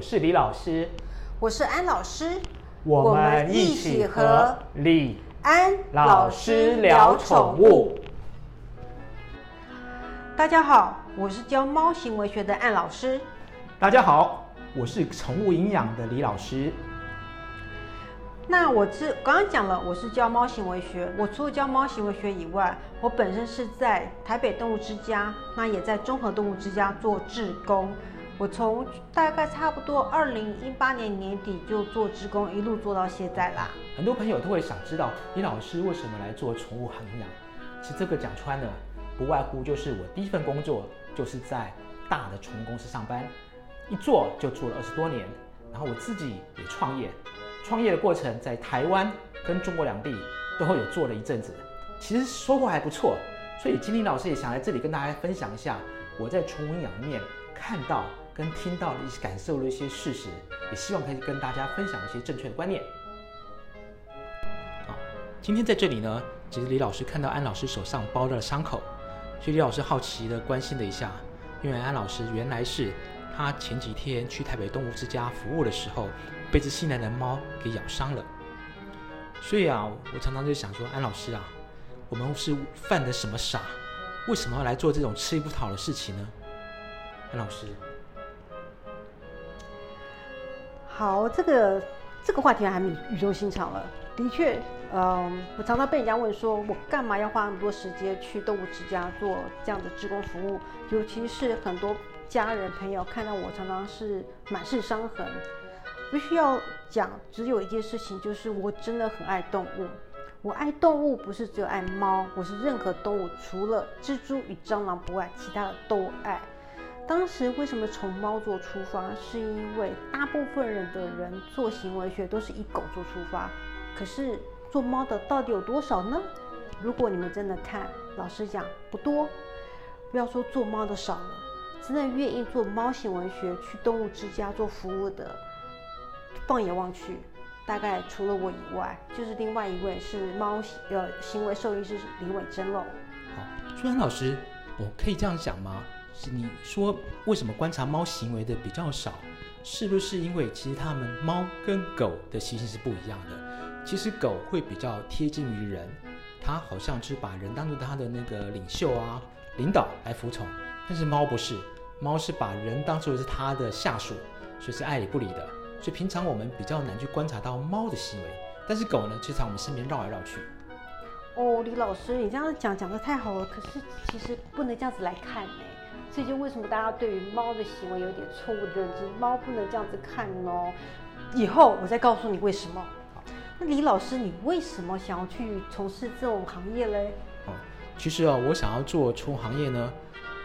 我是李老师，我是安老师，我们一起和李安老师聊宠物。大家好，我是教猫行为学的安老师。大家好，我是宠物营养的李老师。那我是刚刚讲了，我是教猫行为学。我除了教猫行为学以外，我本身是在台北动物之家，那也在综合动物之家做志工。我从大概差不多二零一八年年底就做职工，一路做到现在啦。很多朋友都会想知道，李老师为什么来做宠物行养？其实这个讲穿了，不外乎就是我第一份工作就是在大的宠物公司上班，一做就做了二十多年。然后我自己也创业。创业的过程在台湾跟中国两地都会有做了一阵子，其实收获还不错，所以金玲老师也想在这里跟大家分享一下我在宠物养面看到跟听到的一些感受的一些事实，也希望可以跟大家分享一些正确的观念。好，今天在这里呢，其实李老师看到安老师手上包着伤口，所以李老师好奇的关心了一下，因为安老师原来是他前几天去台北动物之家服务的时候。被只新来的猫给咬伤了，所以啊，我常常就想说，安老师啊，我们是犯的什么傻？为什么要来做这种吃力不讨的事情呢？安老师，好，这个这个话题还蛮语重心长了。的确，嗯，我常常被人家问说，我干嘛要花那么多时间去动物之家做这样的职工服务？尤其是很多家人朋友看到我，常常是满是伤痕。必须要讲，只有一件事情，就是我真的很爱动物。我爱动物不是只有爱猫，我是任何动物，除了蜘蛛与蟑螂不爱，其他的都爱。当时为什么从猫做出发，是因为大部分人的人做行为学都是以狗做出发，可是做猫的到底有多少呢？如果你们真的看，老实讲不多。不要说做猫的少了，真的愿意做猫行为学去动物之家做服务的。放眼望去，大概除了我以外，就是另外一位是猫呃行为兽医师林伟珍喽。好，朱安老师，我可以这样讲吗？你说为什么观察猫行为的比较少？是不是因为其实它们猫跟狗的习性是不一样的？其实狗会比较贴近于人，它好像是把人当做它的那个领袖啊、领导来服从，但是猫不是，猫是把人当做是它的下属，所以是爱理不理的。所以平常我们比较难去观察到猫的行为，但是狗呢，却在我们身边绕来绕去。哦，李老师，你这样讲讲的太好了，可是其实不能这样子来看呢。以就为什么大家对于猫的行为有点错误的认知？猫不能这样子看哦。以后我再告诉你为什么。那李老师，你为什么想要去从事这种行业嘞？哦，其实啊，我想要做宠物行业呢，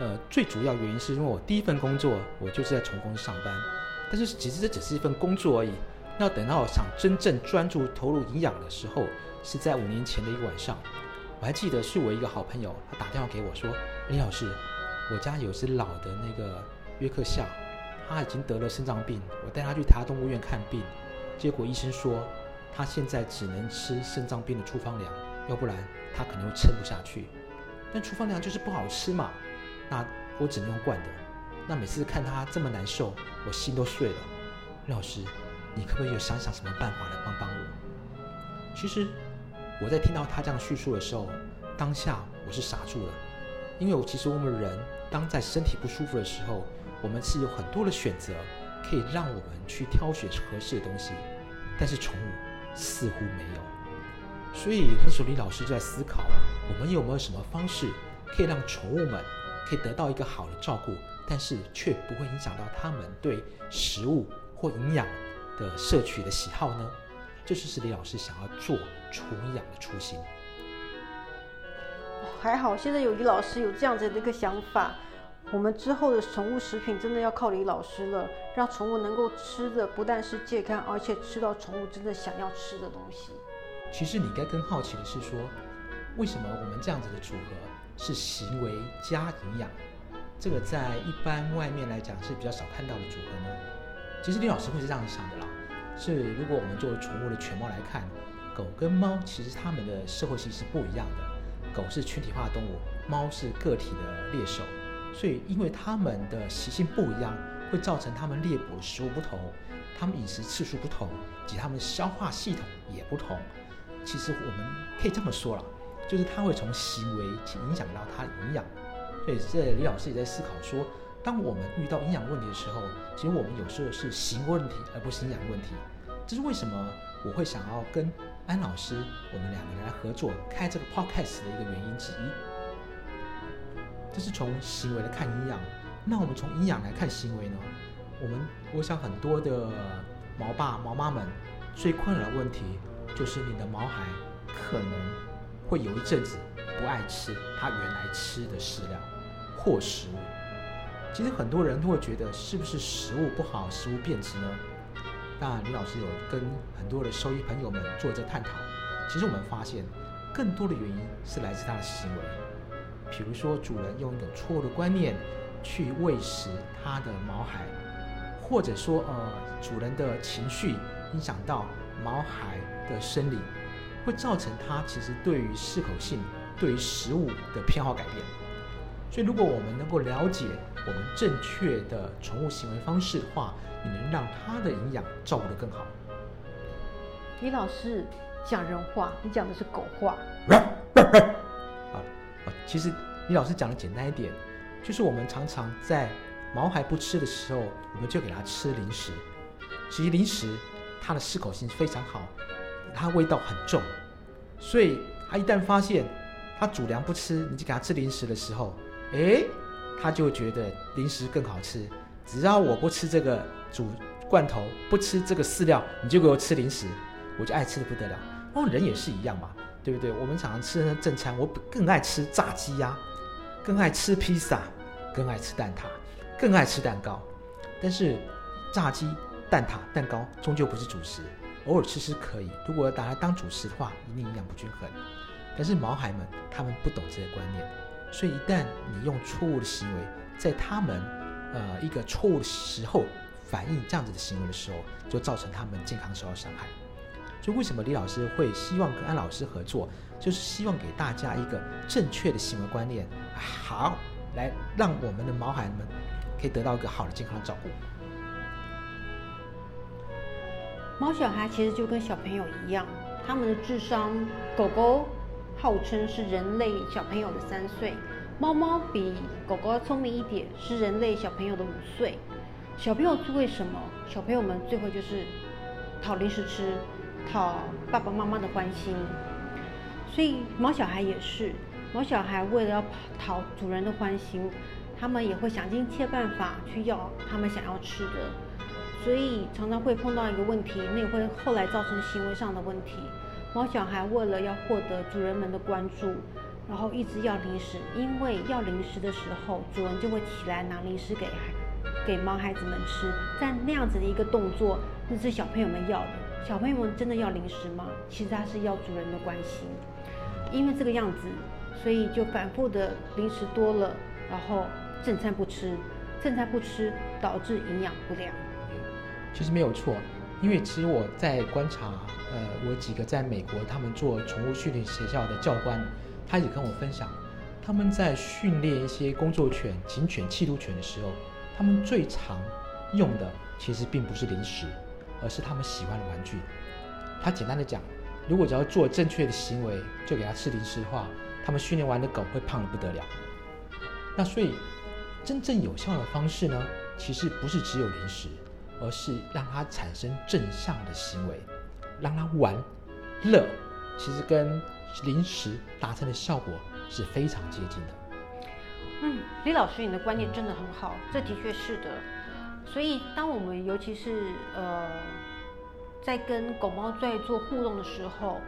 呃，最主要原因是因为我第一份工作我就是在宠物公司上班。但是其实这只是一份工作而已。那等到我想真正专注投入营养的时候，是在五年前的一个晚上。我还记得是我一个好朋友，他打电话给我说：“李老师，我家有只老的那个约克夏，他已经得了肾脏病，我带他去台动物院看病，结果医生说他现在只能吃肾脏病的处方粮，要不然他可能会撑不下去。但处方粮就是不好吃嘛，那我只能用罐的。”那每次看他这么难受，我心都碎了。老师，你可不可以有想想什么办法来帮帮我？其实我在听到他这样叙述的时候，当下我是傻住了，因为我其实我们人当在身体不舒服的时候，我们是有很多的选择，可以让我们去挑选合适的东西，但是宠物似乎没有。所以那时候李老师就在思考，我们有没有什么方式可以让宠物们可以得到一个好的照顾？但是却不会影响到他们对食物或营养的摄取的喜好呢？这就是李老师想要做宠养的初心。还好，现在有李老师有这样子的一个想法，我们之后的宠物食品真的要靠李老师了，让宠物能够吃的不但是健康，而且吃到宠物真的想要吃的东西。其实你应该更好奇的是说，为什么我们这样子的组合是行为加营养？这个在一般外面来讲是比较少看到的组合呢。其实李老师会是这样想的啦，是如果我们作为宠物的全貌来看，狗跟猫其实它们的社会性是不一样的。狗是群体化的动物，猫是个体的猎手，所以因为它们的习性不一样，会造成它们猎捕的食物不同，它们饮食次数不同，及它们消化系统也不同。其实我们可以这么说了，就是它会从行为去影响到它的营养。所以这李老师也在思考说，当我们遇到营养问题的时候，其实我们有时候是行为问题，而不是营养问题。这是为什么我会想要跟安老师我们两个人来合作开这个 podcast 的一个原因之一。这是从行为来看营养，那我们从营养来看行为呢？我们我想很多的毛爸毛妈们最困扰的问题，就是你的毛孩可能会有一阵子不爱吃他原来吃的饲料或食物。其实很多人都会觉得是不是食物不好，食物变质呢？那李老师有跟很多的收益朋友们做这探讨，其实我们发现更多的原因是来自他的行为，比如说主人用一种错误的观念去喂食他的毛孩，或者说呃主人的情绪影响到毛孩的生理，会造成他其实对于适口性、对于食物的偏好改变。所以如果我们能够了解我们正确的宠物行为方式的话，你能让它的营养照顾得更好。李老师讲人话，你讲的是狗话。啊啊，其实李老师讲的简单一点，就是我们常常在毛孩不吃的时候，我们就给它吃零食。其实零食它的适口性非常好，它味道很重，所以它一旦发现它主粮不吃，你就给它吃零食的时候，诶，他就觉得零食更好吃。只要我不吃这个煮罐头，不吃这个饲料，你就给我吃零食，我就爱吃的不得了。哦，人也是一样嘛，对不对？我们常常吃的正餐，我更爱吃炸鸡呀，更爱吃披萨，更爱吃蛋挞，更爱吃蛋糕。但是炸鸡、蛋挞、蛋糕终究不是主食，偶尔吃吃可以。如果要拿来当主食的话，一定营养不均衡。但是毛孩们他们不懂这些观念，所以一旦你用错误的行为在他们呃一个错误的时候反映这样子的行为的时候，就造成他们健康受到伤害。所以为什么李老师会希望跟安老师合作，就是希望给大家一个正确的行为观念，好来让我们的毛孩们可以得到一个好的健康照顾。猫小孩其实就跟小朋友一样，他们的智商，狗狗号称是人类小朋友的三岁，猫猫比狗狗要聪明一点，是人类小朋友的五岁。小朋友最会什么？小朋友们最后就是讨零食吃，讨爸爸妈妈的欢心。所以毛小孩也是，毛小孩为了要讨主人的欢心，他们也会想尽一切办法去要他们想要吃的。所以常常会碰到一个问题，那也会后来造成行为上的问题。猫小孩为了要获得主人们的关注，然后一直要零食，因为要零食的时候，主人就会起来拿零食给给猫孩子们吃。在那样子的一个动作，那是小朋友们要的。小朋友们真的要零食吗？其实他是要主人的关心。因为这个样子，所以就反复的零食多了，然后正餐不吃，正餐不吃导致营养不良。其实没有错，因为其实我在观察，呃，我几个在美国他们做宠物训练学校的教官，他也跟我分享，他们在训练一些工作犬、警犬、缉毒犬的时候，他们最常用的其实并不是零食，而是他们喜欢的玩具。他简单的讲，如果只要做正确的行为，就给他吃零食的话，他们训练完的狗会胖的不得了。那所以，真正有效的方式呢，其实不是只有零食。而是让它产生正向的行为，让他玩乐，其实跟零食达成的效果是非常接近的。嗯，李老师，你的观念真的很好，这的确是的。所以，当我们尤其是呃，在跟狗猫在做互动的时候，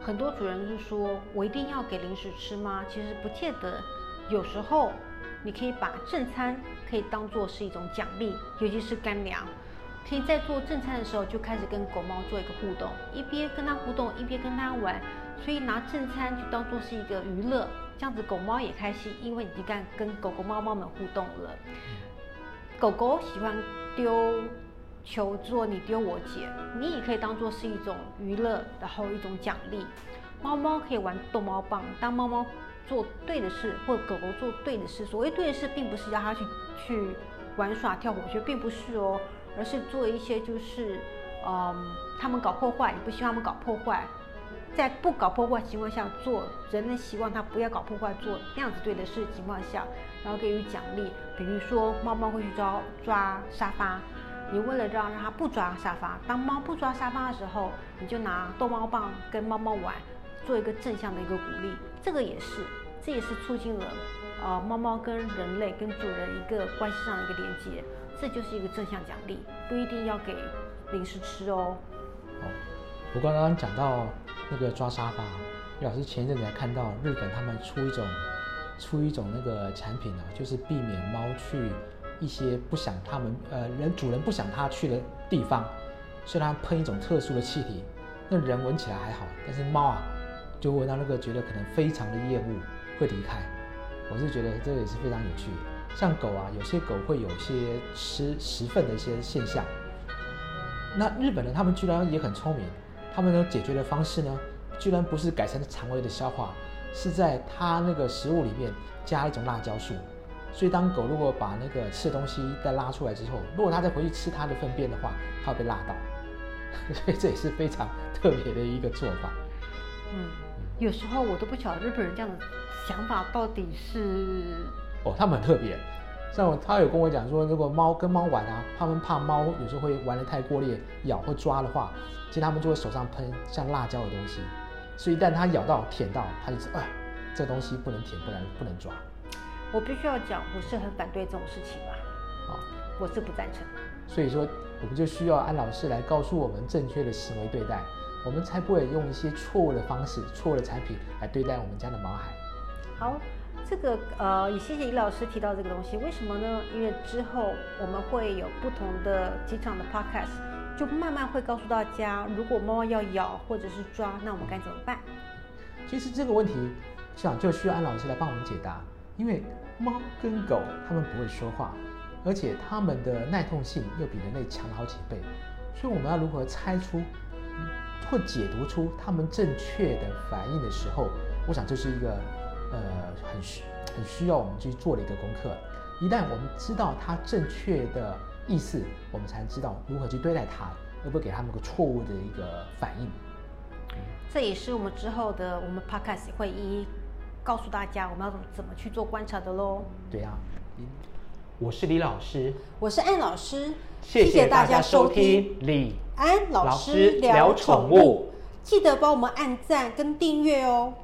很多主人是说：“我一定要给零食吃吗？”其实不见得，有时候你可以把正餐可以当做是一种奖励，尤其是干粮。可以在做正餐的时候就开始跟狗猫做一个互动，一边跟它互动，一边跟它玩，所以拿正餐就当做是一个娱乐，这样子狗猫也开心，因为你跟跟狗狗猫猫们互动了。狗狗喜欢丢球做你丢我捡，你也可以当做是一种娱乐，然后一种奖励。猫猫可以玩逗猫棒，当猫猫做对的事，或狗狗做对的事，所谓对的事，并不是要它去去。玩耍跳火圈，并不是哦，而是做一些就是，嗯，他们搞破坏，你不希望他们搞破坏，在不搞破坏情况下做人类希望他不要搞破坏，做那样子对的事情况下，然后给予奖励，比如说猫猫会去抓抓沙发。你为了让让它不抓沙发，当猫不抓沙发的时候，你就拿逗猫棒跟猫猫玩，做一个正向的一个鼓励。这个也是，这也是促进了呃猫猫跟人类跟主人一个关系上的一个连接，这就是一个正向奖励，不一定要给零食吃哦。哦，我刚刚讲到那个抓沙发，老师前一阵子还看到日本他们出一种出一种那个产品啊，就是避免猫去一些不想它们呃人主人不想它去的地方，所以它喷一种特殊的气体，那人闻起来还好，但是猫啊就闻到那个觉得可能非常的厌恶，会离开。我是觉得这个也是非常有趣。像狗啊，有些狗会有些吃食粪的一些现象。那日本人他们居然也很聪明，他们的解决的方式呢，居然不是改成肠胃的消化，是在它那个食物里面加一种辣椒素。所以当狗如果把那个吃的东西再拉出来之后，如果它再回去吃它的粪便的话，它会被辣到。所 以这也是非常特别的一个做法。嗯，有时候我都不晓得日本人这样的想法到底是哦，他们很特别。像我他有跟我讲说，如果猫跟猫玩啊，他们怕猫有时候会玩得太过烈，咬或抓的话，其实他们就会手上喷像辣椒的东西，所以一旦它咬到、舔到，它就知道，哎，这东西不能舔，不然不能抓。我必须要讲，我是很反对这种事情啊，啊、我是不赞成。所以说我们就需要安老师来告诉我们正确的行为对待，我们才不会用一些错误的方式、错误的产品来对待我们家的毛孩。好，这个呃，也谢谢李老师提到这个东西，为什么呢？因为之后我们会有不同的几场的 podcast，就慢慢会告诉大家，如果猫要咬或者是抓，那我们该怎么办？其实这个问题，想就需要安老师来帮我们解答，因为猫跟狗它们不会说话，而且它们的耐痛性又比人类强了好几倍，所以我们要如何猜出或解读出它们正确的反应的时候，我想这是一个呃很需很需要我们去做的一个功课。一旦我们知道它正确的意思，我们才知道如何去对待它，而不会给他们个错误的一个反应。这也是我们之后的我们 podcast 会一一告诉大家我们要怎么怎么去做观察的喽。对呀、我是李老师，我是安老师，谢谢大家收听李安老老师师聊聊宠物，记得帮我们按赞跟订阅哦。